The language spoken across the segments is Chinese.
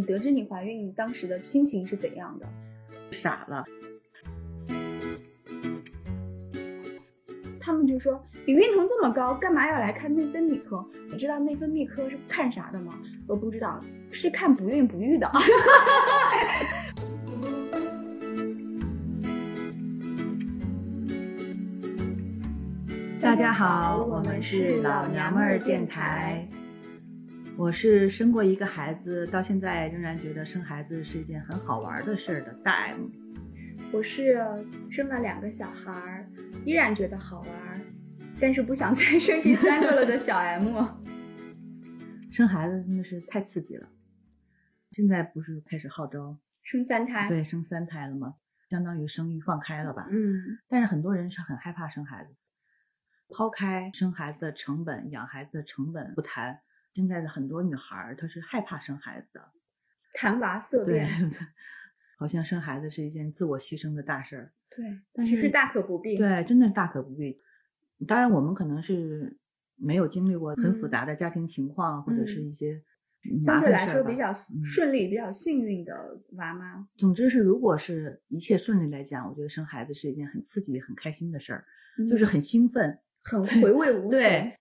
你得知你怀孕当时的心情是怎样的？傻了。他们就说你孕酮这么高，干嘛要来看内分泌科？你知道内分泌科是看啥的吗？我不知道，是看不孕不育的。大家好，我们是老娘们儿电台。我是生过一个孩子，到现在仍然觉得生孩子是一件很好玩的事儿的大 M。我是生了两个小孩儿，依然觉得好玩，但是不想再生第三个了的小 M。生孩子真的是太刺激了。现在不是开始号召生三胎？对，生三胎了吗？相当于生育放开了吧？嗯。但是很多人是很害怕生孩子。抛开生孩子的成本、养孩子的成本不谈，现在的很多女孩儿她是害怕生孩子的，谈娃色变，好像生孩子是一件自我牺牲的大事儿。对，其实大可不必。对，真的大可不必。当然，我们可能是没有经历过很复杂的家庭情况，或者是一些相对来说比较顺利、比较幸运的娃妈。总之是，如果是一切顺利来讲，我觉得生孩子是一件很刺激、很开心的事儿，就是很兴奋。很回味无穷。对，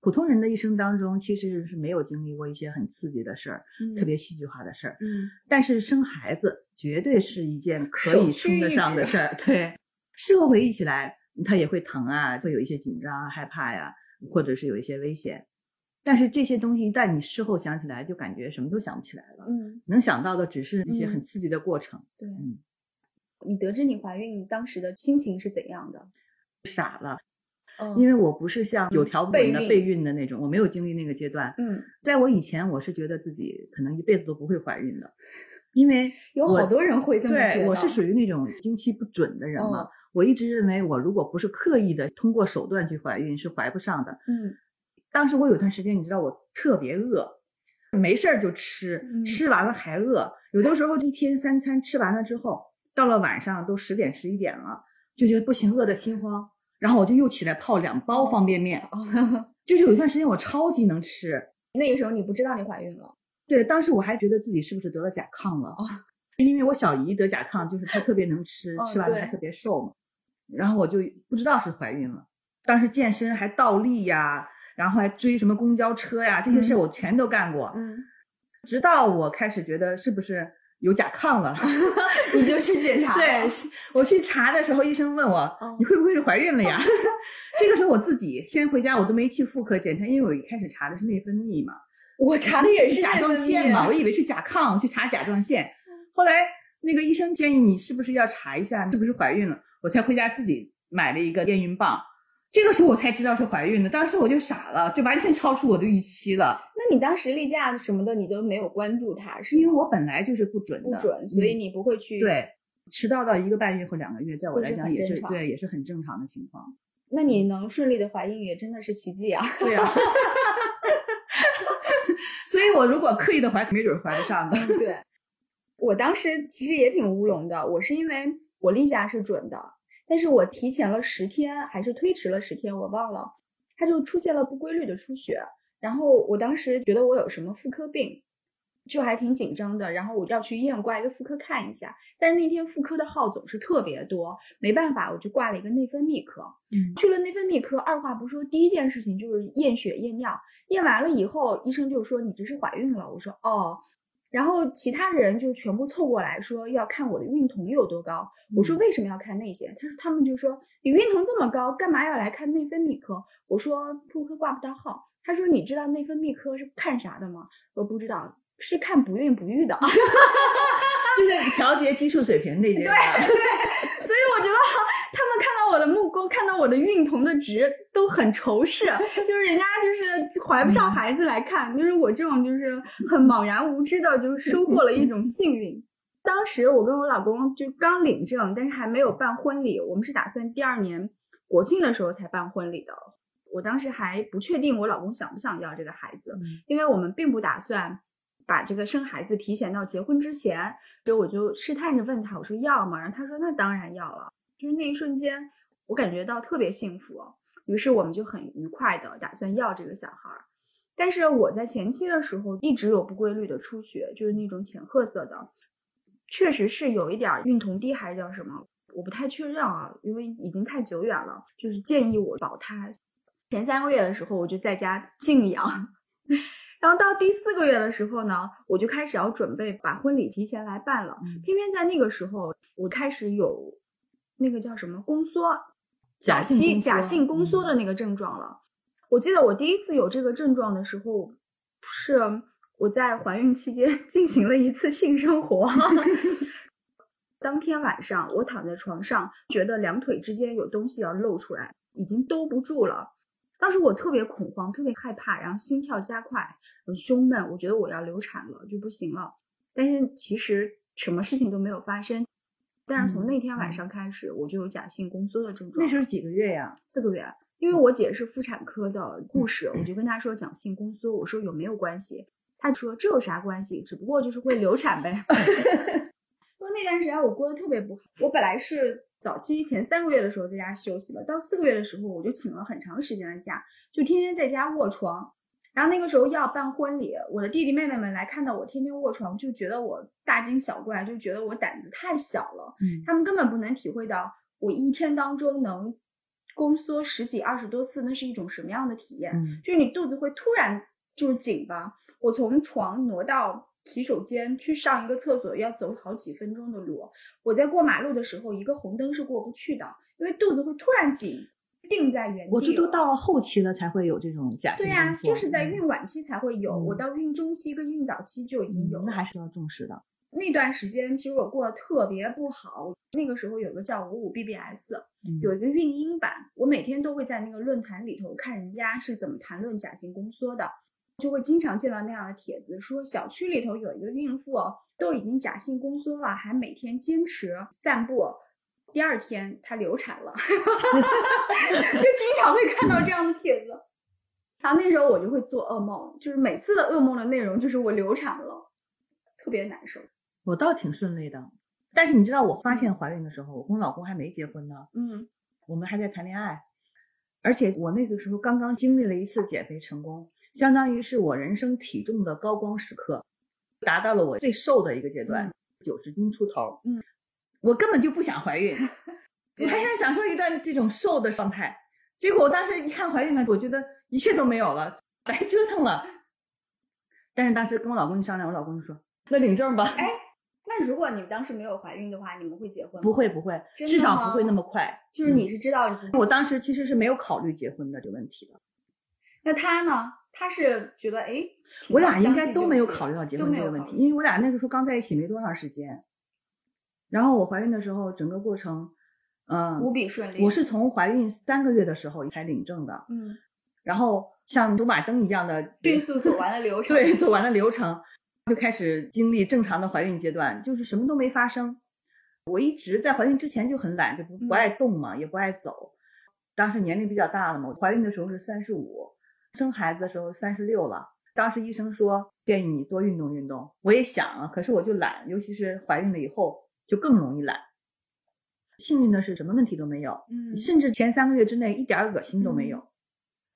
普通人的一生当中，其实是没有经历过一些很刺激的事儿，特别戏剧化的事儿。嗯，但是生孩子绝对是一件可以称得上的事儿。对，事后回忆起来，他也会疼啊，会有一些紧张啊、害怕呀，或者是有一些危险。但是这些东西一旦你事后想起来，就感觉什么都想不起来了。嗯，能想到的只是一些很刺激的过程。对，嗯，你得知你怀孕当时的心情是怎样的？傻了。因为我不是像有条不紊的备孕的那种，我没有经历那个阶段。嗯，在我以前，我是觉得自己可能一辈子都不会怀孕的，因为有好多人会这么觉得。我是属于那种经期不准的人嘛，我一直认为我如果不是刻意的通过手段去怀孕，是怀不上的。嗯，当时我有段时间，你知道我特别饿，没事儿就吃，吃完了还饿，有的时候一天三餐吃完了之后，到了晚上都十点十一点了，就觉得不行，饿得心慌。然后我就又起来泡两包方便面，就是有一段时间我超级能吃。那个时候你不知道你怀孕了？对，当时我还觉得自己是不是得了甲亢了？因为我小姨得甲亢，就是她特别能吃，吃完了还特别瘦嘛。然后我就不知道是怀孕了。当时健身还倒立呀，然后还追什么公交车呀，这些事我全都干过。嗯，直到我开始觉得是不是。有甲亢了，你就去检查。对，我去查的时候，医生问我，你会不会是怀孕了呀？这个时候我自己先回家，我都没去妇科检查，因为我一开始查的是内分泌嘛。我查的也是甲状腺嘛，我以为是甲亢，去查甲状腺。后来那个医生建议你是不是要查一下是不是怀孕了，我才回家自己买了一个验孕棒。这个时候我才知道是怀孕的，当时我就傻了，就完全超出我的预期了。那你当时例假什么的，你都没有关注它，是因为我本来就是不准的，不准，所以你不会去对迟到到一个半月或两个月，在我来讲也是对，也是很正常的情况。那你能顺利的怀孕也真的是奇迹啊！对啊，所以我如果刻意的怀，没准怀得上的。对，我当时其实也挺乌龙的，我是因为我例假是准的。但是我提前了十天，还是推迟了十天，我忘了，他就出现了不规律的出血，然后我当时觉得我有什么妇科病，就还挺紧张的，然后我要去医院挂一个妇科看一下，但是那天妇科的号总是特别多，没办法，我就挂了一个内分泌科，嗯，去了内分泌科，二话不说，第一件事情就是验血验尿，验完了以后，医生就说你这是怀孕了，我说哦。然后其他人就全部凑过来说要看我的孕酮有多高。我说为什么要看那些？他说他们就说你孕酮这么高，干嘛要来看内分泌科？我说妇科挂不到号。他说你知道内分泌科是看啥的吗？我不知道，是看不孕不育的，就是调节激素水平那 些。对对，所以我觉得。他们看到我的目光，看到我的孕酮的值都很仇视，就是人家就是怀不上孩子来看，就是我这种就是很茫然无知的，就是收获了一种幸运。当时我跟我老公就刚领证，但是还没有办婚礼，我们是打算第二年国庆的时候才办婚礼的。我当时还不确定我老公想不想要这个孩子，因为我们并不打算把这个生孩子提前到结婚之前，所以我就试探着问他，我说要吗？然后他说那当然要了。就是那一瞬间，我感觉到特别幸福，于是我们就很愉快的打算要这个小孩儿。但是我在前期的时候一直有不规律的出血，就是那种浅褐色的，确实是有一点孕酮低还是叫什么，我不太确认啊，因为已经太久远了。就是建议我保胎，前三个月的时候我就在家静养，然后到第四个月的时候呢，我就开始要准备把婚礼提前来办了。偏偏在那个时候，我开始有那个叫什么宫缩，假性假性宫缩的那个症状了。我记得我第一次有这个症状的时候，是我在怀孕期间 进行了一次性生活。当天晚上，我躺在床上，觉得两腿之间有东西要露出来，已经兜不住了。当时我特别恐慌，特别害怕，然后心跳加快，很胸闷，我觉得我要流产了，就不行了。但是其实什么事情都没有发生。但是从那天晚上开始，我就有假性宫缩的症状。那时候几个月呀？四个月。因为我姐是妇产科的护士，我就跟她说讲性宫缩，我说有没有关系？她说这有啥关系？只不过就是会流产呗。说那段时间我过得特别不好，我本来是早期前三个月的时候在家休息的，到四个月的时候我就请了很长时间的假，就天天在家卧床。然后那个时候要办婚礼，我的弟弟妹妹们来看到我天天卧床，就觉得我大惊小怪，就觉得我胆子太小了。嗯，他们根本不能体会到我一天当中能。宫缩十几二十多次，那是一种什么样的体验？就是你肚子会突然就是紧吧。我从床挪到洗手间去上一个厕所，要走好几分钟的路。我在过马路的时候，一个红灯是过不去的，因为肚子会突然紧，定在原地。我这都到了后期了才会有这种假性对呀，就是在孕晚期才会有。我到孕中期跟孕早期就已经有。那还是要重视的。那段时间其实我过得特别不好。那个时候有个叫五五 BBS，有一个孕婴版，我每天都会在那个论坛里头看人家是怎么谈论假性宫缩的，就会经常见到那样的帖子，说小区里头有一个孕妇都已经假性宫缩了，还每天坚持散步，第二天她流产了，就经常会看到这样的帖子。然后那时候我就会做噩梦，就是每次的噩梦的内容就是我流产了，特别难受。我倒挺顺利的，但是你知道，我发现怀孕的时候，我跟我老公还没结婚呢，嗯，我们还在谈恋爱，而且我那个时候刚刚经历了一次减肥成功，相当于是我人生体重的高光时刻，达到了我最瘦的一个阶段，九十斤出头，嗯，我根本就不想怀孕，我还想享受一段这种瘦的状态，结果我当时一看怀孕了，我觉得一切都没有了，白折腾了。但是当时跟我老公一商量，我老公就说：“那领证吧。”哎。那如果你们当时没有怀孕的话，你们会结婚吗？不会，不会，至少不会那么快。就是你是知道，我当时其实是没有考虑结婚的这个问题的。那他呢？他是觉得，哎，我俩应该都没有考虑到结婚这个问题，因为我俩那个时候刚在一起没多长时间。然后我怀孕的时候，整个过程，嗯，无比顺利。我是从怀孕三个月的时候才领证的，嗯，然后像走马灯一样的迅速走完了流程，对，走完了流程。就开始经历正常的怀孕阶段，就是什么都没发生。我一直在怀孕之前就很懒，就不不爱动嘛，也不爱走。当时年龄比较大了嘛，怀孕的时候是三十五，生孩子的时候三十六了。当时医生说建议你多运动运动，我也想啊，可是我就懒，尤其是怀孕了以后就更容易懒。幸运的是什么问题都没有，嗯，甚至前三个月之内一点恶心都没有，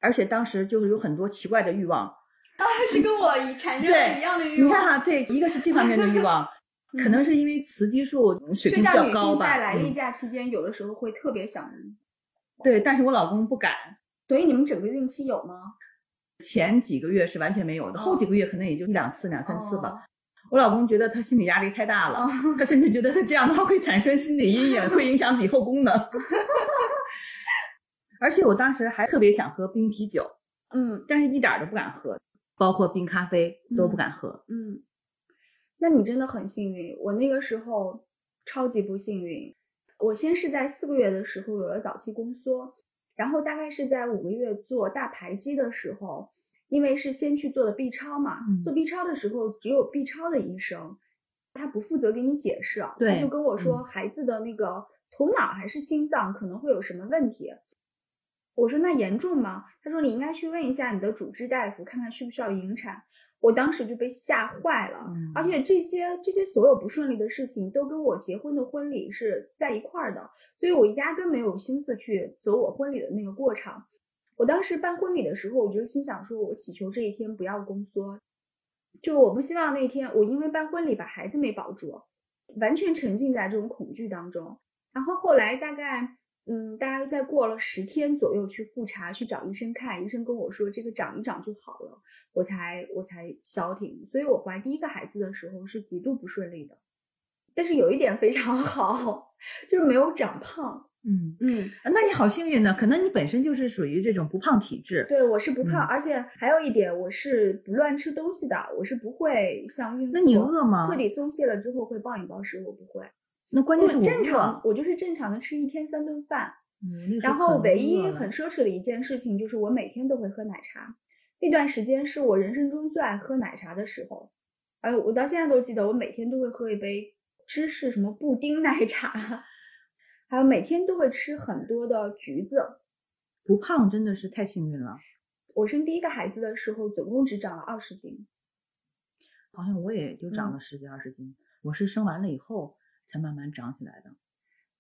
而且当时就是有很多奇怪的欲望。啊，是跟我产生了一样的欲望。你看哈，对，一个是这方面的欲 望，可能是因为雌激素水平比较高吧。在来例假期间，有的时候会特别想。对，但是我老公不敢。所以你们整个孕期有吗？前几个月是完全没有的，后几个月可能也就一两次、两三次吧。我老公觉得他心理压力太大了，他甚至觉得他这样的话会产生心理阴影，会影响以后功能。而且我当时还特别想喝冰啤酒，嗯，但是一点都不敢喝。包括冰咖啡都不敢喝。嗯，那你真的很幸运。我那个时候超级不幸运。我先是在四个月的时候有了早期宫缩，然后大概是在五个月做大排畸的时候，因为是先去做的 B 超嘛，做 B 超的时候只有 B 超的医生，他不负责给你解释，他就跟我说孩子的那个头脑还是心脏可能会有什么问题。我说那严重吗？他说你应该去问一下你的主治大夫，看看需不需要引产。我当时就被吓坏了，而且这些这些所有不顺利的事情都跟我结婚的婚礼是在一块儿的，所以我压根没有心思去走我婚礼的那个过程。我当时办婚礼的时候，我就心想说，我祈求这一天不要宫缩，就我不希望那天我因为办婚礼把孩子没保住，完全沉浸在这种恐惧当中。然后后来大概。嗯，大概再过了十天左右去复查，去找医生看，医生跟我说这个长一长就好了，我才我才消停。所以我怀第一个孩子的时候是极度不顺利的，但是有一点非常 好，就是没有长胖。嗯嗯，那你好幸运呢，可能你本身就是属于这种不胖体质。对，我是不胖，而且还有一点，我是不乱吃东西的，我是不会像孕妇。那你饿吗？彻底松懈了之后会暴饮暴食，我不会。那关键是我正常，我就是正常的吃一天三顿饭，然后唯一很奢侈的一件事情就是我每天都会喝奶茶，那段时间是我人生中最爱喝奶茶的时候，哎，我到现在都记得，我每天都会喝一杯芝士什么布丁奶茶，还有每天都会吃很多的橘子，不胖真的是太幸运了。我生第一个孩子的时候，总共只长了二十斤，好像我也就长了十几二十斤，我是生完了以后。才慢慢长起来的，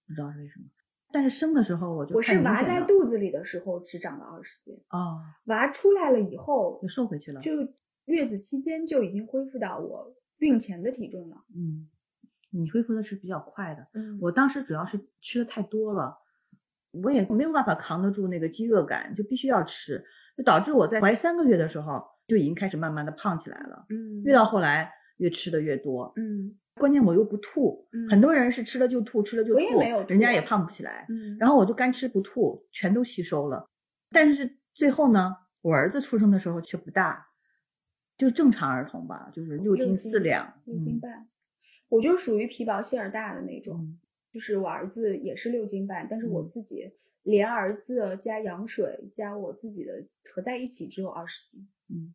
不知道是为什么。但是生的时候我就我是娃在肚子里的时候只长了二十斤啊，娃出来了以后就瘦回去了，就月子期间就已经恢复到我孕前的体重了。嗯，你恢复的是比较快的。嗯，我当时主要是吃的太多了，我也没有办法扛得住那个饥饿感，就必须要吃，就导致我在怀三个月的时候就已经开始慢慢的胖起来了。嗯，越到后来越吃的越多。嗯。关键我又不吐，嗯很多人是吃了就吐，吃了就吐，人家也胖不起来。嗯，然后我就干吃不吐，全都吸收了。但是最后呢，我儿子出生的时候却不大，就正常儿童吧，就是六斤四两，六斤半。我就属于皮薄馅儿大的那种，就是我儿子也是六斤半，但是我自己连儿子加羊水加我自己的合在一起只有二十斤。嗯，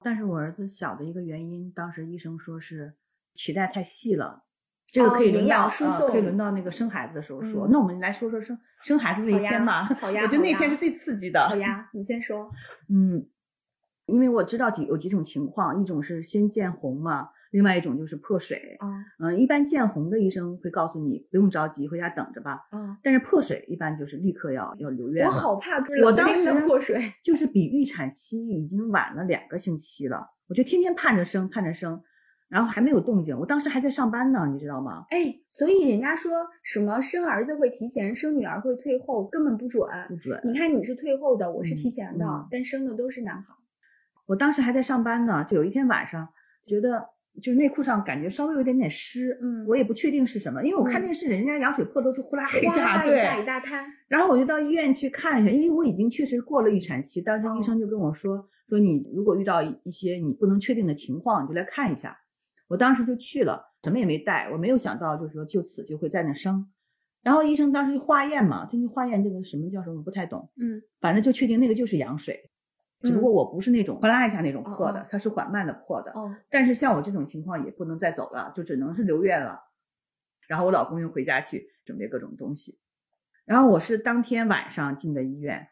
但是我儿子小的一个原因，当时医生说是。脐带太细了，这个可以轮到可以轮到那个生孩子的时候说。那我们来说说生生孩子那一天吧。好 呀，我觉得那天是最刺激的。好呀，你先说。嗯，因为我知道几有几种情况，一种是先见红嘛，另外一种就是破水。啊，嗯，一般见红的医生会告诉你不用着急，回家等着吧。啊，但是破水一般就是立刻要要留院。我好怕，我当时破水 就是比预产期已经晚了两个星期了，我就天天盼着生，盼着生。然后还没有动静，我当时还在上班呢，你知道吗？哎，所以人家说什么生儿子会提前，生女儿会退后，根本不准。不准。你看你是退后的，我是提前的，但生的都是男孩。我当时还在上班呢，就有一天晚上，觉得就是内裤上感觉稍微有点点湿，嗯，我也不确定是什么，因为我看电视，人家羊水破都是呼啦一下，对，一大滩。然后我就到医院去看一下，因为我已经确实过了预产期，当时医生就跟我说，说你如果遇到一些你不能确定的情况，你就来看一下。我当时就去了，什么也没带。我没有想到，就是说就此就会在那生。然后医生当时就化验嘛，他就去化验这个什么叫什么，我不太懂。嗯，反正就确定那个就是羊水，只不过我不是那种哗啦一下那种破的，它是缓慢的破的。哦。但是像我这种情况也不能再走了，就只能是留院了。然后我老公又回家去准备各种东西。然后我是当天晚上进的医院，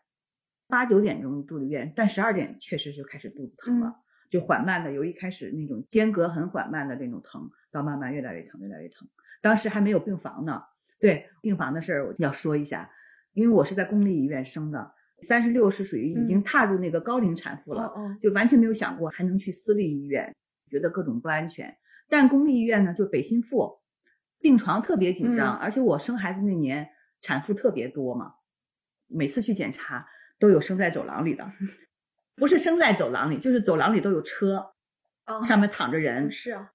八九点钟住的院，但十二点确实就开始肚子疼了。就缓慢的，由一开始那种间隔很缓慢的那种疼，到慢慢越来越疼，越来越疼。当时还没有病房呢。对病房的事儿，我要说一下，因为我是在公立医院生的，三十六是属于已经踏入那个高龄产妇了，就完全没有想过还能去私立医院，觉得各种不安全。但公立医院呢，就北新妇，病床特别紧张，而且我生孩子那年产妇特别多嘛，每次去检查都有生在走廊里的。不是生在走廊里，就是走廊里都有车，上面躺着人。是啊，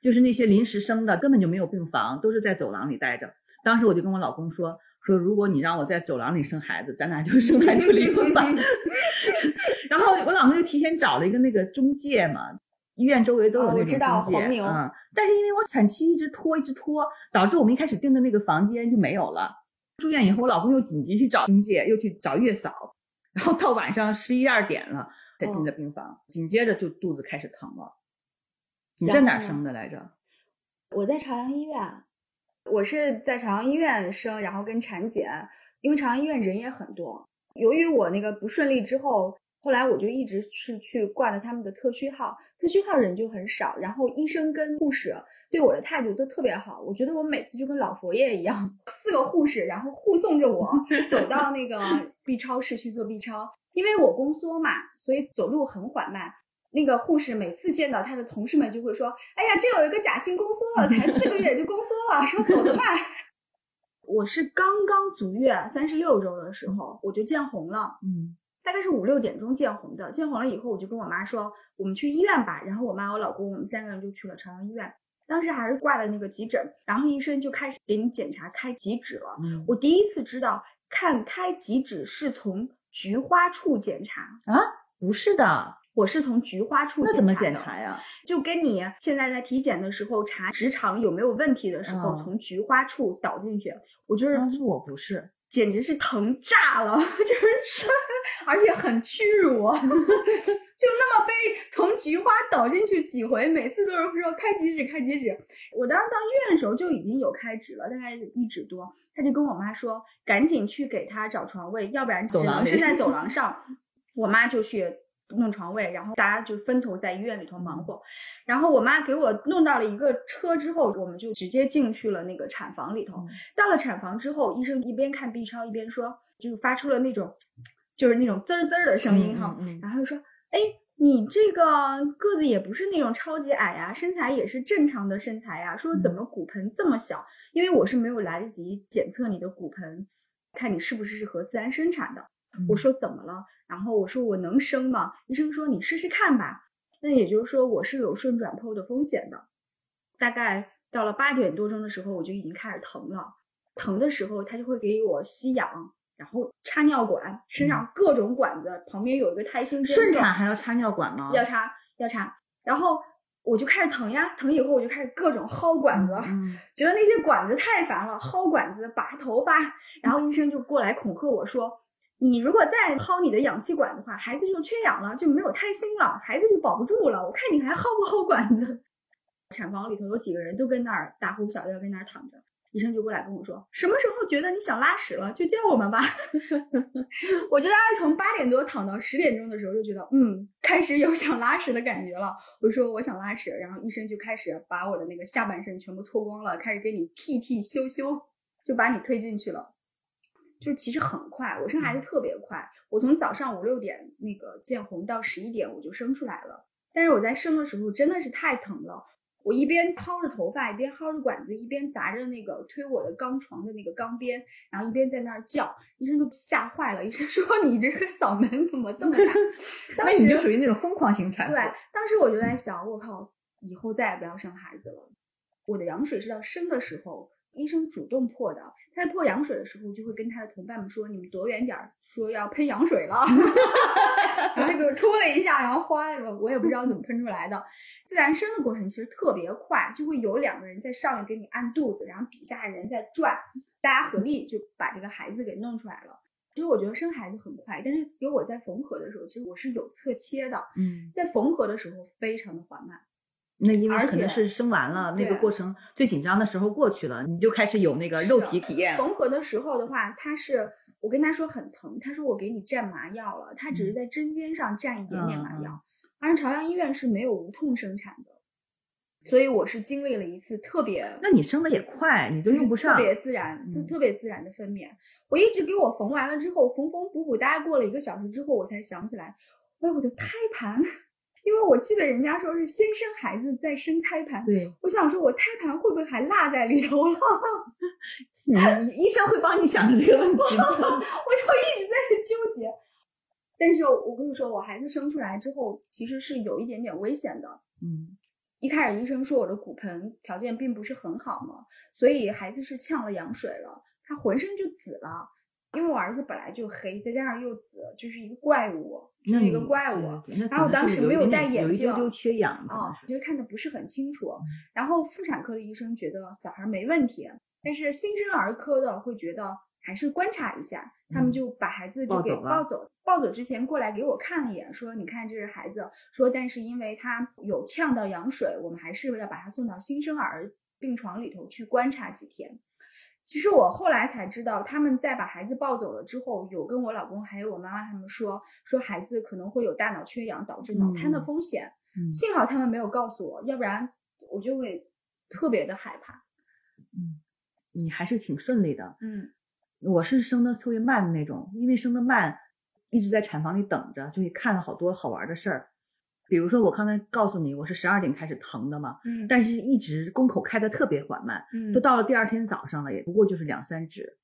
就是那些临时生的，根本就没有病房，都是在走廊里待着。当时我就跟我老公说：“说如果你让我在走廊里生孩子，咱俩就生孩子离婚吧。”然后我老公就提前找了一个那个中介嘛，医院周围都有那种中介。嗯，但是因为我产期一直拖，一直拖，导致我们一开始订的那个房间就没有了。住院以后，我老公又紧急去找中介，又去找月嫂。然后到晚上十一二点了才进的病房，紧接着就肚子开始疼了。你在哪生的来着？我在朝阳医院，我是在朝阳医院生，然后跟产检，因为朝阳医院人也很多。由于我那个不顺利之后，后来我就一直是去挂了他们的特需号，特需号人就很少，然后医生跟护士。对我的态度都特别好，我觉得我每次就跟老佛爷一样，四个护士然后护送着我 走到那个 B 超室去做 B 超，因为我宫缩嘛，所以走路很缓慢。那个护士每次见到她的同事们就会说：“哎呀，这有一个假性宫缩了，才四个月就宫缩了，说走得慢。”我是刚刚足月三十六周的时候，我就见红了，嗯，大概是五六点钟见红的。见红了以后，我就跟我妈说：“我们去医院吧。”然后我妈、我老公，我们三个人就去了朝阳医院。当时还是挂的那个急诊，然后医生就开始给你检查开几指了。嗯我第一次知道看开几指是从菊花处检查，啊，不是的，我是从菊花处那怎么检查呀？就跟你现在在体检的时候查直肠有没有问题的时候，嗯从菊花处导进去，我就是但是我不是，简直是疼炸了，就是 而且很屈辱，就那么被从菊花导进去几回，每次都是说开几指开几指。我当时到医院的时候就已经有开指了，大概一指多，他就跟我妈说，赶紧去给他找床位，要不然只能是在走廊上。我妈就去弄床位，然后大家就分头在医院里头忙活。然后我妈给我弄到了一个车之后，我们就直接进去了那个产房里头。嗯到了产房之后，医生一边看 B 超一边说，就发出了那种就是那种滋儿滋儿的声音哈，嗯嗯嗯然后就说，哎。你这个个子也不是那种超级矮呀、身材也是正常的身材呀、说怎么骨盆这么小？因为我是没有来得及检测你的骨盆，看你是不是适合自然生产的。我说怎么了？然后我说我能生吗？医生说你试试看吧。那也就是说我是有顺转剖的风险的。大概到了八点多钟的时候，我就已经开始疼了。疼的时候，他就会给我吸氧，然后插尿管，身上各种管子，旁边有一个胎心针。顺产还要插尿管吗？要插要插，然后我就开始疼呀，疼以后我就开始各种薅管子，嗯，觉得那些管子太烦了，薅管子、拔头发，然后医生就过来恐吓我说：“你如果再薅你的氧气管的话，孩子就缺氧了，就没有胎心了，孩子就保不住了。我看你还薅不薅管子？” 产房里头有几个人都跟那儿大呼小叫，跟那儿躺着。医生就过来跟我说：“什么时候觉得你想拉屎了，就叫我们吧。”我就大概从八点多躺到十点钟的时候，就觉得嗯，开始有想拉屎的感觉了。我就说我想拉屎，然后医生就开始把我的那个下半身全部脱光了，开始给你剃剃修修，就把你推进去了。就其实很快，我生孩子特别快，我从早上五六点那个见红到十一点我就生出来了。但是我在生的时候真的是太疼了，我一边薅着头发，一边薅着管子，一边砸着那个推我的钢床的那个钢边，然后一边在那儿叫，医生都吓坏了。医生说你这个嗓门怎么这么大？当那你就属于那种疯狂型产妇。对，当时我就在想，我靠，以后再也不要生孩子了。我的羊水是到生的时候，医生主动破的。他在破羊水的时候，就会跟他的同伴们说：“你们躲远点儿，说要喷羊水了。”然后就给我戳了一下，然后哗，我也不知道怎么喷出来的。自然生的过程其实特别快，就会有两个人在上面给你按肚子，然后底下人在转，大家合力就把这个孩子给弄出来了。其实我觉得生孩子很快，但是给我在缝合的时候，其实我是有侧切的，嗯，在缝合的时候非常的缓慢。那因为可能是生完了，那个过程最紧张的时候过去了，你就开始有那个肉体体验。缝合的时候的话，他是我跟他说很疼，他说我给你蘸麻药了，他只是在针尖上蘸一点点麻药。而朝阳医院是没有无痛生产的，所以我是经历了一次特别那你生的也快，你都用不上。特别自然、自嗯特别自然的分娩。我一直给我缝完了之后，缝缝补补，大概过了一个小时之后，我才想起来，哎，我的胎盘，因为我记得人家说是先生孩子再生胎盘，对，我想说我胎盘会不会还落在里头了？你医生会帮你想这个问题的。我就一直在这纠结。但是我跟你说，我孩子生出来之后，其实是有一点点危险的。嗯一开始医生说我的骨盆条件并不是很好嘛，所以孩子是呛了羊水了，他浑身就紫了。因为我儿子本来就黑，再加上又紫，就是一个怪物，就是一个怪物。然后当时没有戴眼镜丢丢缺氧，啊，就是看的不是很清楚。嗯然后妇产科的医生觉得小孩没问题，但是新生儿科的会觉得还是观察一下，他们嗯就把孩子就给抱走了抱走。抱走之前过来给我看了一眼，说：“你看这是孩子。”说但是因为他有呛到羊水，我们还是要把他送到新生儿病床里头去观察几天。其实我后来才知道，他们在把孩子抱走了之后，有跟我老公还有我妈妈他们说，说孩子可能会有大脑缺氧导致脑瘫的嗯风险。嗯幸好他们没有告诉我，要不然我就会特别的害怕。你还是挺顺利的。嗯我是生的特别慢的那种，因为生的慢，一直在产房里等着，就看了好多好玩的事儿。比如说，我刚才告诉你，我是十二点开始疼的嘛，嗯但是一直宫口开的特别缓慢，嗯都到了第二天早上了，也不过就是两三指。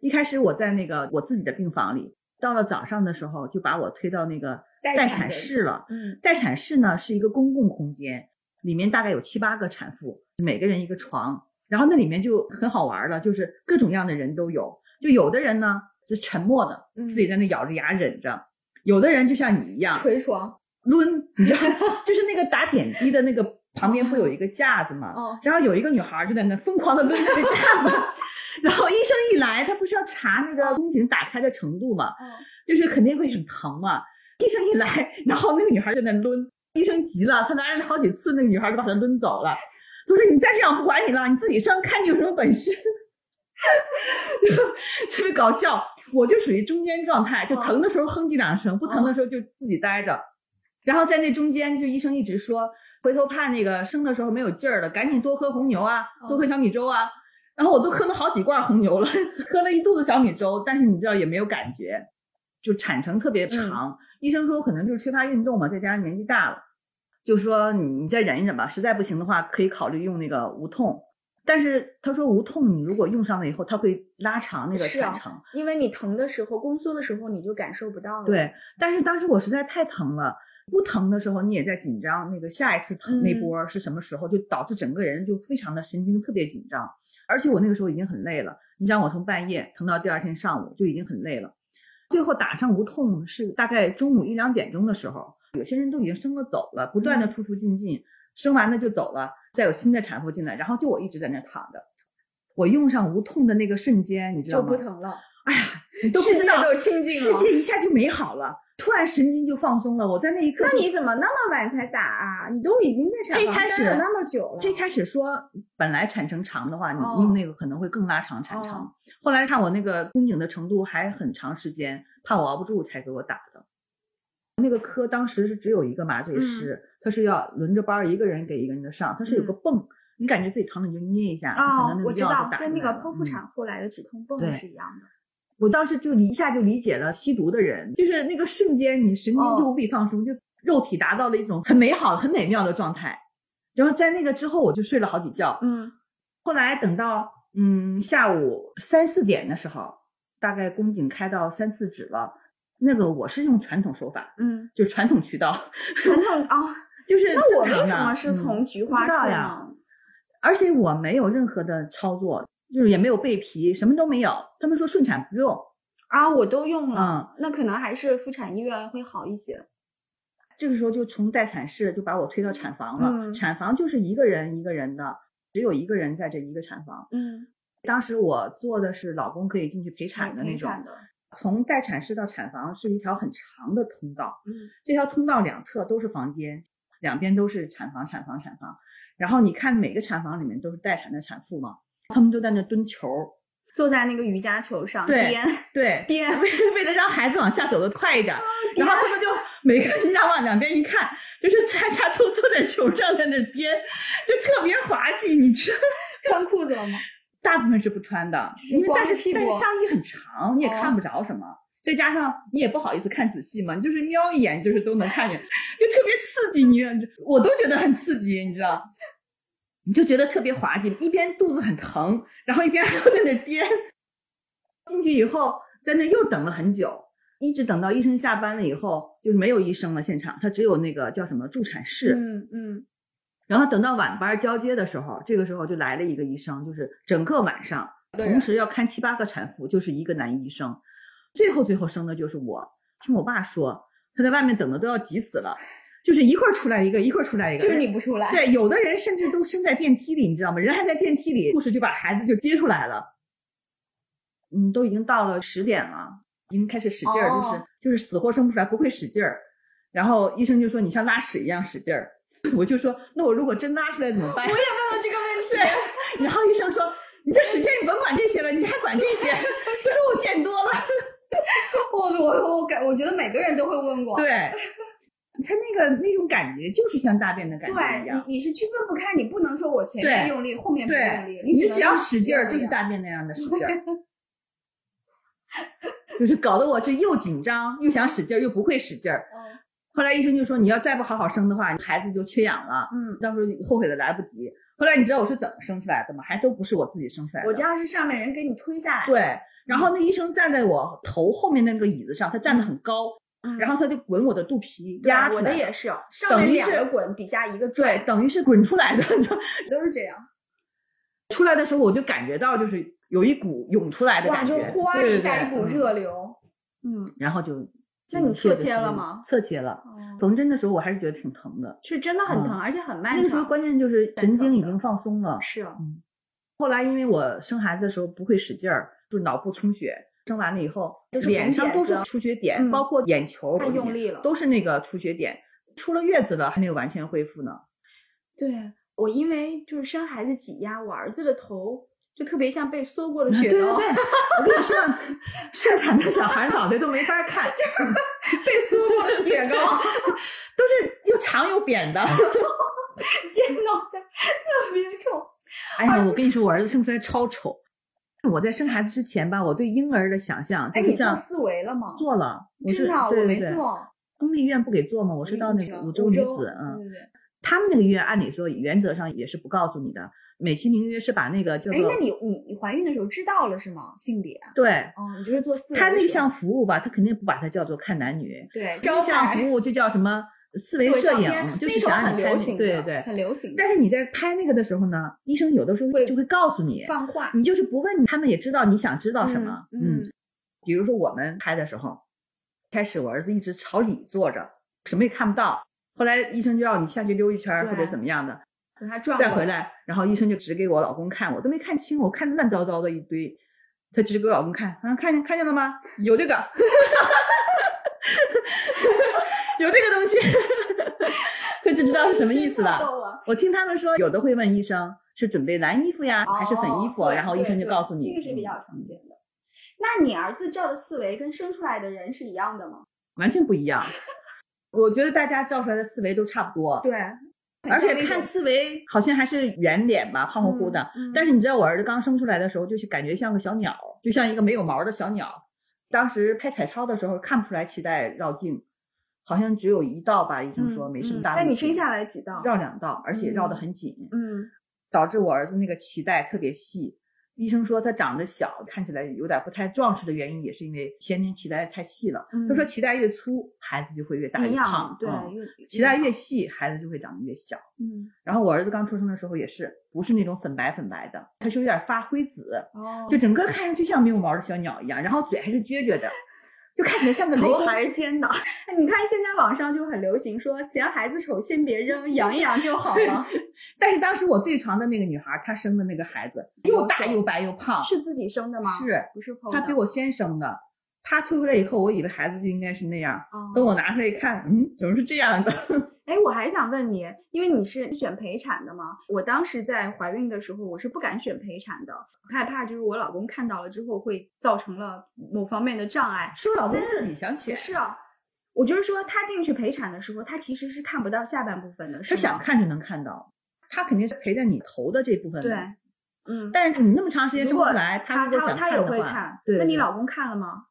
一开始我在那个我自己的病房里，到了早上的时候就把我推到那个待产室了。嗯待产室呢是一个公共空间，里面大概有七八个产妇，每个人一个床。然后那里面就很好玩了，就是各种各样的人都有。就有的人呢就沉默的，嗯自己在那咬着牙忍着；有的人就像你一样捶床，抡，你知道，就是那个打点滴的那个旁边不有一个架子吗？哦然后有一个女孩就在那疯狂的抡那个架子，然后医生一来，他不是要查那个宫颈打开的程度嘛，哦就是肯定会很疼嘛。医生一来，然后那个女孩就在那抡，医生急了，他来了好几次，那个女孩就把他抡走了。他说：“你再这样不管你了，你自己上，看你有什么本事。”特别搞笑，我就属于中间状态，就疼的时候哼唧两声，不疼的时候就自己待着。然后在那中间，就医生一直说，回头怕那个生的时候没有劲儿了，赶紧多喝红牛啊，多喝小米粥啊。然后我都喝了好几罐红牛了，喝了一肚子小米粥，但是你知道也没有感觉，就产程特别长。医生说可能就是缺乏运动嘛，再加上年纪大了，就说你你再忍一忍吧，实在不行的话可以考虑用那个无痛。但是他说无痛你如果用上了以后，它会拉长那个产程。因为你疼的时候，宫缩的时候你就感受不到了。对，但是当时我实在太疼了，不疼的时候你也在紧张，那个下一次疼那嗯波是什么时候，就导致整个人就非常的神经特别紧张，而且我那个时候已经很累了。你想我从半夜疼到第二天上午就已经很累了，最后打上无痛是大概中午一两点钟的时候，有些人都已经生了走了，不断的嗯出出进进，生完了就走了，再有新的产妇进来，然后就我一直在那躺着。我用上无痛的那个瞬间，你知道吗？就不疼了，哎呀，你都不世界都清净了世。界一下就美好了，突然神经就放松了。我在那一刻，那你怎么那么晚才打啊？你都已经在产房待了那么久了。他一开始说，本来产程长的话，你哦用那个可能会更拉长产程。哦后来看我那个宫颈的程度还很长时间，怕我熬不住才给我打的。那个科当时是只有一个麻醉师，他是要轮着班儿一个人给一个人的上，他是有个泵，你感觉自己疼了你就捏一下，可哦能那，个药我知道，打跟那个剖腹嗯产后来的止痛泵是一样的。我当时就一下就理解了吸毒的人，就是那个瞬间，你神经就哦无比放松，就肉体达到了一种很美好、很美妙的状态。然后在那个之后，我就睡了好几觉。嗯后来等到嗯下午三四点的时候，大概宫颈开到三四指了。那个我是用传统手法，嗯，就传统渠道，传统啊，就是那我为什么是嗯从菊花处知道呀？而且我没有任何的操作，就是也没有备皮，什么都没有。他们说顺产不用，啊，我都用了，嗯那可能还是妇产医院会好一些。这个时候就从待产室就把我推到产房了。嗯产房就是一个人一个人的，只有一个人在这一个产房。嗯，当时我做的是老公可以进去陪产的那种，从待产室到产房是一条很长的通道，嗯这条通道两侧都是房间，两边都是产房、产房、产房。然后你看每个产房里面都是待产的产妇嘛，他们就在那蹲球儿，坐在那个瑜伽球上颠对，颠，为为了让孩子往下走的快一点儿，然后他们就每个人家往两边一看，就是大家都坐在球上在那颠，就特别滑稽，你知道。穿裤子了吗？大部分是不穿的，因为但是但是上衣很长，你也看不着什么。再加上你也不好意思看仔细嘛，你就是瞄一眼就是都能看见，就特别刺激你，我都觉得很刺激，你知道？你就觉得特别滑稽，一边肚子很疼，然后一边还要在那颠。进去以后，在那又等了很久，一直等到医生下班了以后，就是没有医生了，现场他只有那个叫什么助产士。嗯嗯，然后等到晚班交接的时候，这个时候就来了一个医生，就是整个晚上同时要看七八个产妇，就是一个男医生。最后最后生的就是我。听我爸说，他在外面等的都要急死了，就是一会儿出来一个，一会儿出来一个。就是你不出来，对，有的人甚至都生在电梯里，你知道吗？人还在电梯里，护士就把孩子就接出来了。嗯，都已经到了十点了，已经开始使劲儿，就是哦就是死活生不出来，不会使劲儿。然后医生就说你像拉屎一样使劲儿，我就说那我如果真拉出来怎么办？我也问了这个问题。对，然后医生说你这使劲儿，你甭管这些了，你还管这些？他说我见多了。我我我感，我觉得每个人都会问过。对，他那个那种感觉就是像大便的感觉一对样。你你是区分不开，你不能说我前面用力，后面不用力，你只要只能用使劲儿，就是大便那样的使劲儿。就是搞得我是又紧张又想使劲儿，又不会使劲儿。嗯后来医生就说，你要再不好好生的话，孩子就缺氧了，嗯，到时候后悔的来不及。后来你知道我是怎么生出来的吗？还都不是我自己生出来的。我知道是上面人给你推下来。，对，然后那医生站在我头后面那个椅子上，他站得很高，嗯、然后他就滚我的肚皮对压出来。我的也是，上面两个滚，底下一个对，等于是滚出来的。你知道 都是这样。出来的时候我就感觉到就是有一股涌出来的感觉，哗一下一股热流。嗯，然后就那你侧切了吗侧切了。哦，缝针的时候我还是觉得挺疼的，是真的很疼，嗯而且很漫长。那个时候关键就是神经已经放松了。是嗯，后来因为我生孩子的时候不会使劲儿，就脑部充血，生完了以后脸上都是出血点，嗯包括眼球太用力了都是那个出血点。出了月子了还没有完全恢复呢。对我因为就是生孩子挤压，我儿子的头就特别像被缩过的雪糕，对对对，我跟你说，生产的小孩脑袋都没法看，被缩过的雪糕，都是又长又扁的。尖脑袋特别丑。哎呀，我跟你说，我儿子生出来超丑。我在生孩子之前吧，我对婴儿的想象哎，就是做四维了吗？做了，我是真的啊，我没做。公立医院不给做吗？我是到那个五五洲女子，嗯，对对对。他们那个医院按理说原则上也是不告诉你的，美其名曰是把那个叫哎，做那你你你怀孕的时候知道了是吗？性别？对哦，你就是做四。他那项服务吧，他肯定不把它叫做看男女，对这项服务就叫什么四维摄影，就是想让很你拍流行的，对对对。很流行的。但是你在拍那个的时候呢，医生有的时候会就会告诉你，放话，你就是不问，他们也知道你想知道什么。嗯嗯比如说我们拍的时候，开始我儿子一直朝里坐着，什么也看不到。后来医生就要你下去溜一圈儿或者怎么样的，等他转再回。来，然后医生就指给我老公看，我都没看清，我看乱糟糟的一堆，他指给我老公看，啊，看见看见了吗？有这个，有这个东西，他就知道是什么意思了。我听他们说，有的会问医生是准备蓝衣服呀，还是粉衣服，然后医生就告诉你。这个是比较嗯常见的。那你儿子照的四维跟生出来的人是一样的吗？完全不一样。我觉得大家照出来的四维都差不多，对，而且看四维好像还是圆脸吧，胖乎乎的。嗯嗯但是你知道我儿子刚生出来的时候，就是感觉像个小鸟，就像一个没有毛的小鸟。当时拍彩超的时候看不出来脐带绕颈，好像只有一道吧，医生说没什么大问题。那你生下来几道？绕两道，而且绕得很紧，嗯，导致我儿子那个脐带特别细。医生说他长得小，看起来有点不太壮实的原因，也是因为先天脐带太细了。嗯他说脐带越粗，孩子就会越大越胖，对，嗯脐带越细，孩子就会长得越小。嗯然后我儿子刚出生的时候也是，不是那种粉白粉白的，他是有点发灰紫，哦，就整个看上去像没有毛的小鸟一样，然后嘴还是撅撅的，就看起来像个雷头公。还是尖的。哎你看现在网上就很流行说嫌孩子丑先别扔，养一养就好了。但是当时我对床的那个女孩，她生的那个孩子又大又白又胖，是自己生的吗？是不是剖的？她比我先生的。她退回来以后，我以为孩子就应该是那样，哦等我拿出来一看，嗯，怎么是这样的？哎，我还想问你，因为你是选陪产的嘛，我当时在怀孕的时候，我是不敢选陪产的，害怕就是我老公看到了之后会造成了某方面的障碍。是我老公自己想选，是啊，我就是说他进去陪产的时候，他其实是看不到下半部分的，是他想看就能看到，他肯定是陪在你头的这部分。对，嗯，但是你那么长时间生不来，他他他也会看，对，对那你老公看了吗？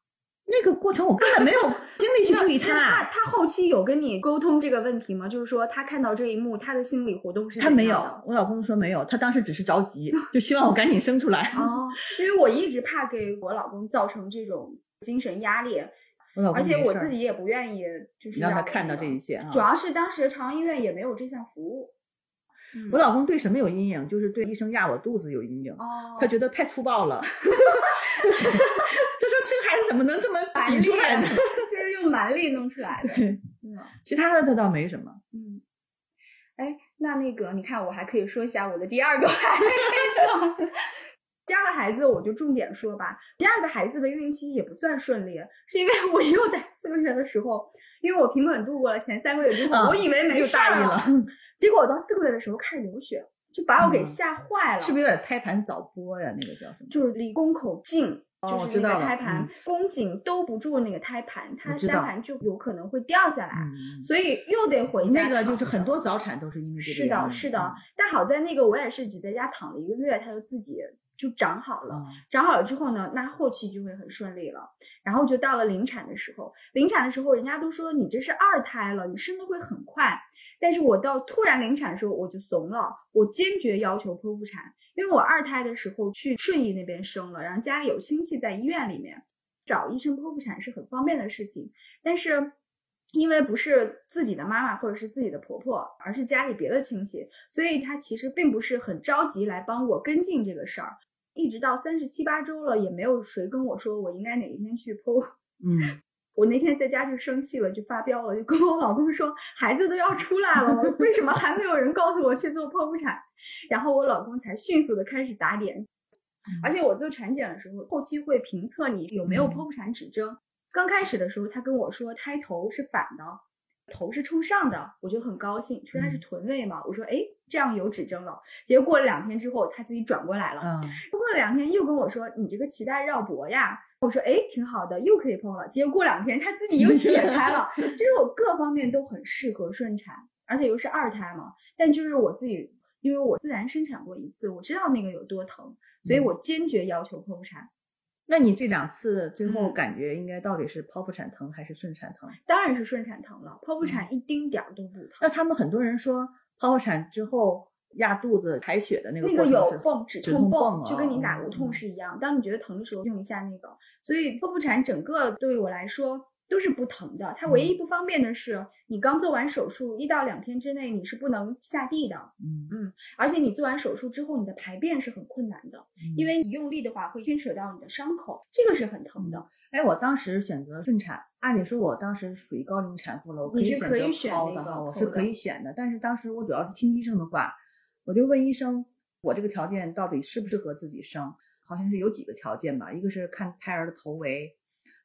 那个过程我根本没有 精力去注意他他，他后期有跟你沟通这个问题吗？就是说他看到这一幕，他的心理活动是他没有。我老公说没有，他当时只是着急，就希望我赶紧生出来。哦，因为我一直怕给我老公造成这种精神压力，而且我自己也不愿意，就是让他看到这一切啊。主要是当时朝阳医院也没有这项服务。嗯我老公对什么有阴影？就是对医生压我肚子有阴影。哦，他觉得太粗暴了，孩子怎么能这么挤出来呢？就是用蛮力弄出来的。对，嗯其他的他倒没什么。嗯，哎，那那个你看，我还可以说一下我的第二个孩子。第二个孩子我就重点说吧，第二个孩子的孕期也不算顺利，是因为我又在四个月的时候，因为我平稳度过了前三个月之后，嗯我以为没又事儿了大意了，结果我到四个月的时候开始流血，就把我给嗯吓坏了。是不是有点胎盘早剥呀？那个叫什么？就是离宫口近，哦就是那个胎盘嗯，宫颈兜不住那个胎盘，它胎盘就有可能会掉下来，嗯，所以又得回家那个就是很多。早产都是因为这个是的，是的嗯。但好在那个我也是只在家躺了一个月，它就自己就长好了。嗯长好了之后呢，那后期就会很顺利了。然后就到了临产的时候，临产的时候，人家都说你这是二胎了，你生的会很快。但是我到突然临产的时候，我就怂了，我坚决要求剖腹产，因为我二胎的时候去顺义那边生了，然后家里有亲戚在医院里面，找医生剖腹产是很方便的事情。但是因为不是自己的妈妈或者是自己的婆婆，而是家里别的亲戚，所以他其实并不是很着急来帮我跟进这个事儿。一直到三十七八周了，也没有谁跟我说我应该哪一天去剖。嗯，我那天在家就生气了，就发飙了，就跟我老公说，孩子都要出来了，为什么还没有人告诉我去做剖腹产？然后我老公才迅速的开始打点。而且我做产检的时候，后期会评测你有没有剖腹产指征。刚开始的时候，他跟我说胎头是反的，头是冲上的，我就很高兴，说他是臀位嘛。我说，哎，这样有指征了。结果过了两天之后，他自己转过来了。嗯，过了两天又跟我说，你这个脐带绕脖呀。我说，哎，挺好的，又可以剖了。结果过两天他自己又解开了，就是我各方面都很适合顺产，而且又是二胎嘛。但就是我自己，因为我自然生产过一次，我知道那个有多疼，所以我坚决要求剖腹产。那你这两次最后嗯感觉应该到底是剖腹产疼还是顺产疼？当然是顺产疼了，剖腹产一丁点儿都不疼。那他们很多人说剖腹产之后压肚子排血的那个那个有泵，止止痛泵，就跟你打无嗯痛是一样。当你觉得疼的时候，用一下那个。所以剖腹产整个对于我来说都是不疼的。它唯一嗯不方便的是，你刚做完手术一到两天之内你是不能下地的，嗯而且你做完手术之后，你的排便是很困难的，因为为你用力的话会牵扯到你的伤口，这个是很疼的。哎，我当时选择顺产，按理说我当时属于高龄产妇了，我可你以选择是可以选剖的哈，我是可以选的。但是当时我主要是听医生的话，我就问医生，我这个条件到底适不适合自己生？好像是有几个条件吧，一个是看胎儿的头围，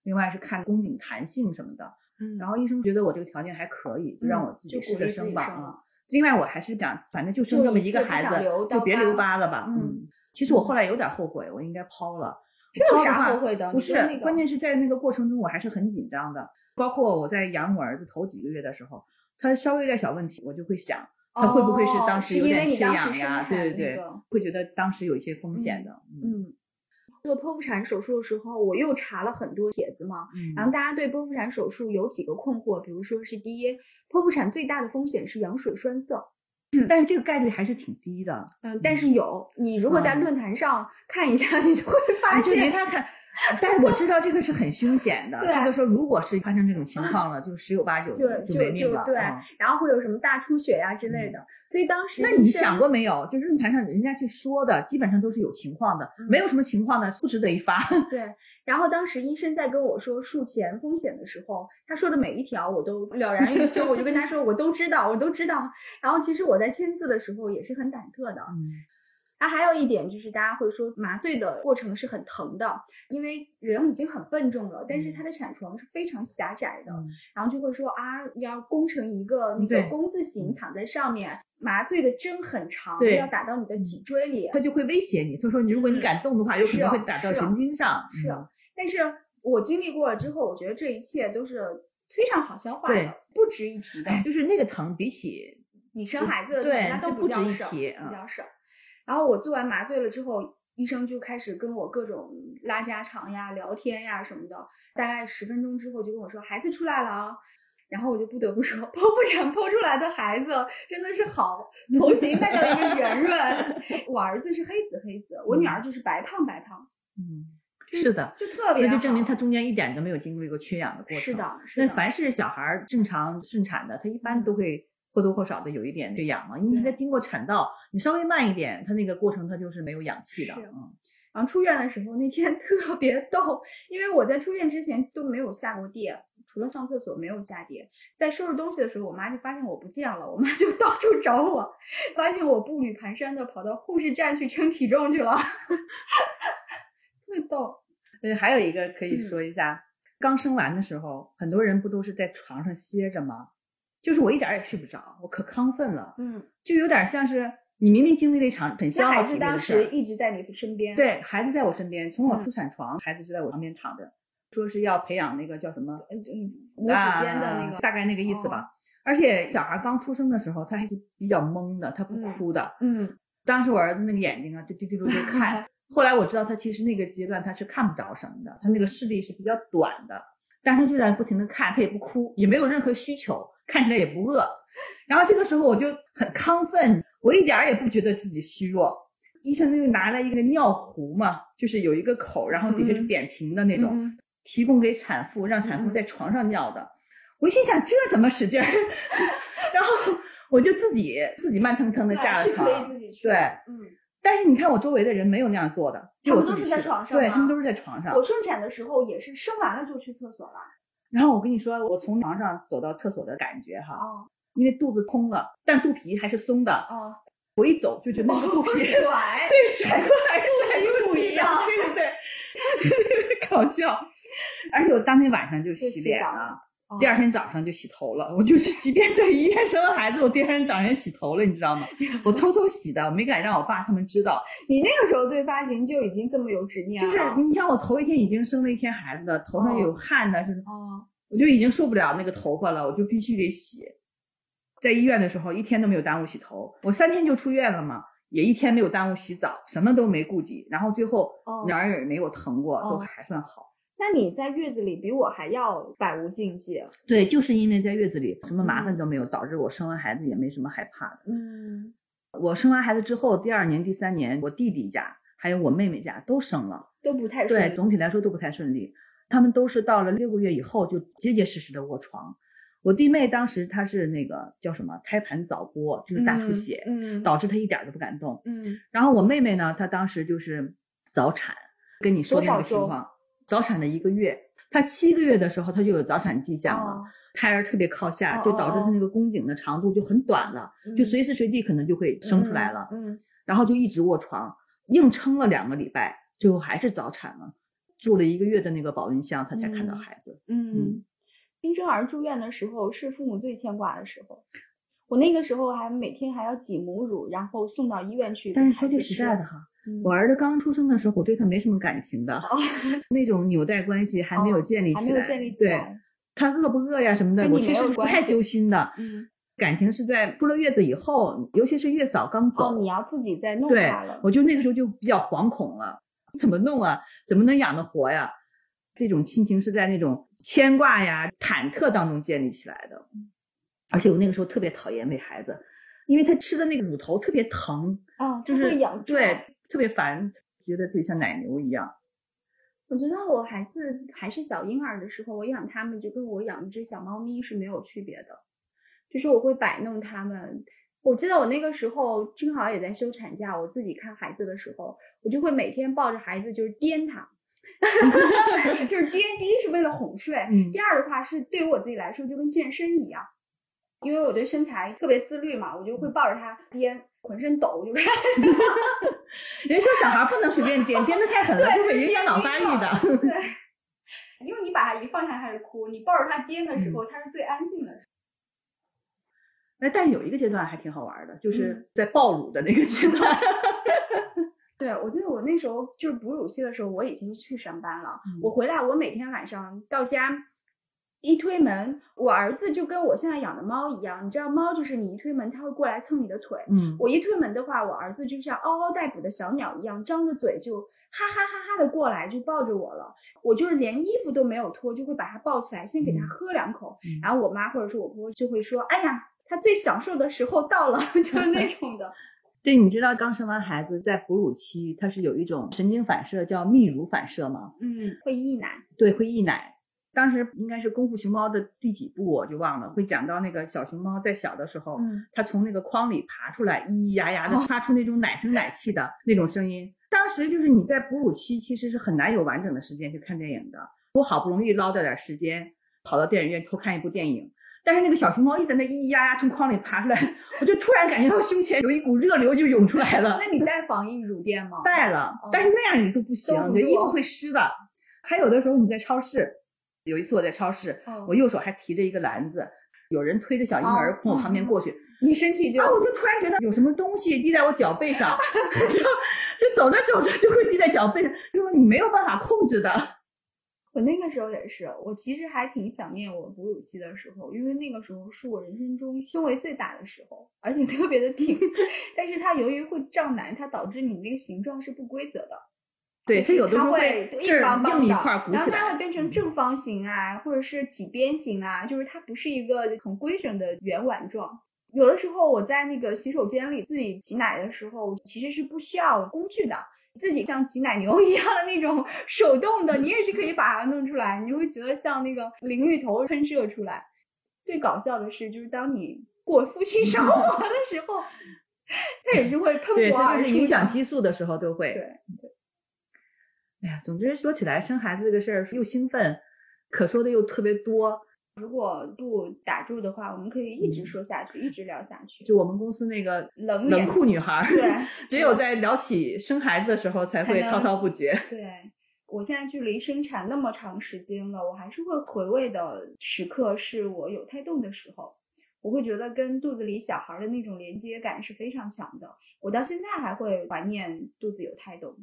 另外是看宫颈弹性什么的。嗯然后医生觉得我这个条件还可以，就让我自己试着生吧啊。另外我还是想，反正就生就这么一个孩子，就别留疤疤了吧。嗯嗯，其实我后来有点后悔，我应该剖了。这有啥后悔的不是那，个关键是在那个过程中我还是很紧张的。包括我在养我儿子头几个月的时候，他稍微有点小问题，我就会想，他会不会是当时有点缺氧呀？对对对，会觉得当时有一些风险的。嗯嗯，做剖腹产手术的时候，我又查了很多帖子嘛，嗯然后大家对剖腹产手术有几个困惑，比如说是第一，剖腹产最大的风险是羊水栓塞，但是这个概率还是挺低的。嗯，但是有，你如果在嗯论坛上看一下，你就会发哎，就现，但是我知道这个是很凶险的。这个说如果是发生这种情况了，就十有八九就就没命了。对嗯然后会有什么大出血呀、之类的，所以当时那你想过没有？就是论坛上人家去说的，基本上都是有情况的，嗯没有什么情况的不值得一发。对，然后当时医生在跟我说术前风险的时候，他说的每一条我都了然于胸，我就跟他说我都知道，我都知道。然后其实我在签字的时候也是很忐忑的。嗯啊，还有一点就是大家会说麻醉的过程是很疼的，因为人已经很笨重了，但是嗯他的产床是非常狭窄的，嗯然后就会说啊，要弓成一个那个弓字形嗯躺在上面，麻醉的针很长，要打到你的脊椎里。他就会威胁你，他说你如果你敢动的话，有可能会打到是啊神经上。是嗯但是我经历过了之后，我觉得这一切都是非常好消化的，不值一提的。哎，就是那个疼比起你生孩子的对疼那都不值一提嗯不叫事儿。然后我做完麻醉了之后，医生就开始跟我各种拉家常呀、聊天呀什么的。大概十分钟之后就跟我说孩子出来了啊，然后我就不得不说，剖腹产剖出来的孩子真的是好，头型带着一个圆润。我儿子是黑子黑子，我女儿就是白胖白胖，嗯，是的，就特别那就证明好他中间一点都没有经过一个缺氧的过程。是的，是的。那凡是小孩儿正常顺产的，他一般都会或多或少的有一点缺氧嘛，因为他对经过产道，你稍微慢一点，它那个过程它就是没有氧气的。嗯，然后出院的时候那天 特别逗，因为我在出院之前都没有下过地，除了上厕所没有下地。在收拾东西的时候，我妈就发现我不见了，我妈就 到处找我，发现我步履蹒跚的跑到护士站去称体重去了，特逗。呃，还有一个可以嗯说一下，刚生完的时候，很多人不都是在床上歇着吗？就是我一点儿也睡不着，我可亢奋了，嗯，就有点像是你明明经历了一场很消那孩子耗体力当时一直在你身边，，对，孩子在我身边，从我嗯出产床，孩子就在我旁边躺着，说是要培养那个叫什么嗯嗯，母子间的那个，啊大概那个意思哦吧。而且小孩刚出生的时候，他还是比较懵的，他不嗯哭的。嗯，当时我儿子那个眼睛啊，就滴滴溜溜看，后来我知道他其实那个阶段他是看不着什么的，他那个视力是比较短的，但是他就在不停的看，他也不哭，也没有任何需求，看起来也不饿。然后这个时候我就很亢奋，我一点儿也不觉得自己虚弱。医生就拿了一个尿壶嘛，就是有一个口，然后底下是扁平的那种，提供给产妇，让产妇在床上尿的。我心想这怎么使劲儿？然后我就自己自己慢腾腾的下了床。可以自己去。对，嗯。但是你看我周围的人没有那样做的，就我自己去。他们都是在床上对他们都是在床上。我顺产的时候也是生完了就去厕所了。然后我跟你说，我从床上走到厕所的感觉哈，哦，因为肚子空了，但肚皮还是松的。哦。我一走就觉得那个肚皮甩，对，甩过来甩不一样，对对对，搞笑。而且我当天晚上就洗脸了。第二天早上就洗头了，我就是即便在医院生了孩子，我第二天早上洗头了，你知道吗？我偷偷洗的，没敢让我爸他们知道。你那个时候对发型就已经这么有执念了？就是你像我头一天已经生了一天孩子了，头上有汗的，是哦，我就已经受不了那个头发了，我就必须得洗。在医院的时候一天都没有耽误洗头，我三天就出院了嘛，也一天没有耽误洗澡，什么都没顾及，然后最后哪儿也没有疼过，都还算好。那你在月子里比我还要百无禁忌。对，就是因为在月子里什么麻烦都没有，导致我生完孩子也没什么害怕的。嗯，我生完孩子之后，第二年、第三年，我弟弟家还有我妹妹家都生了，都不太顺利。对，总体来说都不太顺利。他们都是到了六个月以后就结结实实的卧床。我弟妹当时她是那个叫什么胎盘早剥，就是大出血，嗯，导致她一点都不敢动。嗯，然后我妹妹呢，她当时就是早产，跟你说那个情况。早产的一个月，她七个月的时候，她就有早产迹象了，胎儿特别靠下，就导致她那个宫颈的长度就很短了，就随时随地可能就会生出来了。嗯，然后就一直卧床，硬撑了两个礼拜，最后还是早产了，住了一个月的那个保温箱，她才看到孩子。嗯，新生儿住院的时候是父母最牵挂的时候，我那个时候还每天还要挤母乳，然后送到医院去。但是说句实在的哈。我儿子刚出生的时候，我对他没什么感情的，那种纽带关系还没有建立起来。还没有建立起来。对，他饿不饿呀什么的，我其实不太揪心的。嗯，感情是在出了月子以后，尤其是月嫂刚走，你要自己再弄他了。我就那个时候就比较惶恐了，怎么弄啊？怎么能养得活呀？这种亲情是在那种牵挂呀、忐忑当中建立起来的。而且我那个时候特别讨厌喂孩子，因为他吃的那个乳头特别疼啊，就是痒对。特别烦，觉得自己像奶牛一样。我觉得我孩子还是小婴儿的时候，我养他们就跟我养一只小猫咪是没有区别的，就是我会摆弄他们。我记得我那个时候正好也在休产假，我自己看孩子的时候，我就会每天抱着孩子就是颠他，就是颠。第一是为了哄睡，第二的话是对于我自己来说就跟健身一样，因为我对身材特别自律嘛，我就会抱着他颠。浑身抖，就是。人说小孩不能随便颠，颠的太狠了，就会影响脑发育的。对，因为你把他一放下，他就哭；你抱着他颠的时候，他是最安静的。哎，但有一个阶段还挺好玩的，就是在抱乳的那个阶段。对，我记得我那时候就是哺乳期的时候，我已经去上班了。我回来，我每天晚上到家。一推门，我儿子就跟我现在养的猫一样，你知道猫就是你一推门，它会过来蹭你的腿。嗯，我一推门的话，我儿子就像嗷嗷待哺的小鸟一样，张着嘴就哈哈哈哈的过来，就抱着我了。我就是连衣服都没有脱，就会把它抱起来，先给它喝两口。然后我妈或者说我婆婆就会说：“哎呀，他最享受的时候到了。”就是那 种的。对，你知道刚生完孩子在哺乳期，它是有一种神经反射叫泌乳反射吗？嗯，会溢奶。对，会溢奶。当时应该是《功夫熊猫》的第几部，我就忘了。会讲到那个小熊猫在小的时候，嗯，它从那个筐里爬出来，咿咿呀呀的发出那种奶声奶气的那种声音。当时就是你在哺乳期，其实是很难有完整的时间去看电影的。我好不容易捞到点时间，跑到电影院偷看一部电影，但是那个小熊猫一在那咿咿呀呀从筐里爬出来，我就突然感觉到胸前有一股热流就涌出来了。那你带防溢乳垫吗？带了，但是那样你都不行，你的衣服会湿的。还有的时候你在超市。有一次我在超市，我右手还提着一个篮子，有人推着小婴儿从我旁边过去，你身体就啊，我就突然觉得有什么东西滴在我脚背上，就就走着走着就会滴在脚背上，就说你没有办法控制的。我那个时候也是，我其实还挺想念我哺乳期的时候，因为那个时候是我人生中胸围最大的时候，而且特别的挺，但是它由于会胀奶，它导致你那个形状是不规则的。对，它有的时候会硬一块鼓起来，然后它会变成正方形啊，或者是几边形啊，就是它不是一个很规整的圆碗状。有的时候我在那个洗手间里自己挤奶的时候，其实是不需要工具的，自己像挤奶牛 一样的那种手动的，你也是可以把它弄出来，你会觉得像那个淋浴头喷射出来。最搞笑的是，就是当你过夫妻生活的时候，它也是会喷薄而出，影响激素的时候都会。对对。哎呀，总之说起来，生孩子这个事儿又兴奋，可说的又特别多。如果不打住的话，我们可以一直说下去，一直聊下去。就我们公司那个冷冷酷女孩，对，只有在聊起生孩子的时候才会滔滔不绝。对，我现在距离生产那么长时间了，我还是会回味的时刻是我有胎动的时候，我会觉得跟肚子里小孩的那种连接感是非常强的。我到现在还会怀念肚子有胎动。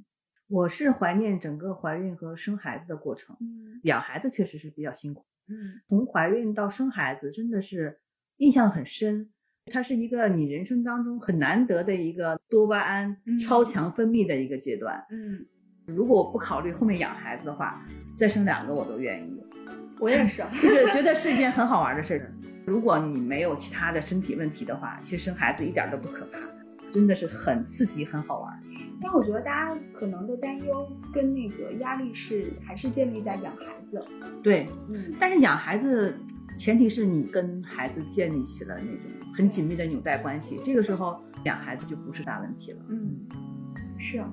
我是怀念整个怀孕和生孩子的过程，嗯，养孩子确实是比较辛苦。嗯，从怀孕到生孩子，真的是印象很深。它是一个你人生当中很难得的一个多巴胺超强分泌的一个阶段。嗯，如果我不考虑后面养孩子的话，再生两个我都愿意。我也是，就是觉得是一件很好玩的事儿。如果你没有其他的身体问题的话，其实生孩子一点都不可怕，真的是很刺激、很好玩。但我觉得大家可能的担忧跟那个压力是还是建立在养孩子。对，嗯，但是养孩子前提是你跟孩子建立起了那种很紧密的纽带关系，这个时候养孩子就不是大问题了。嗯，是啊。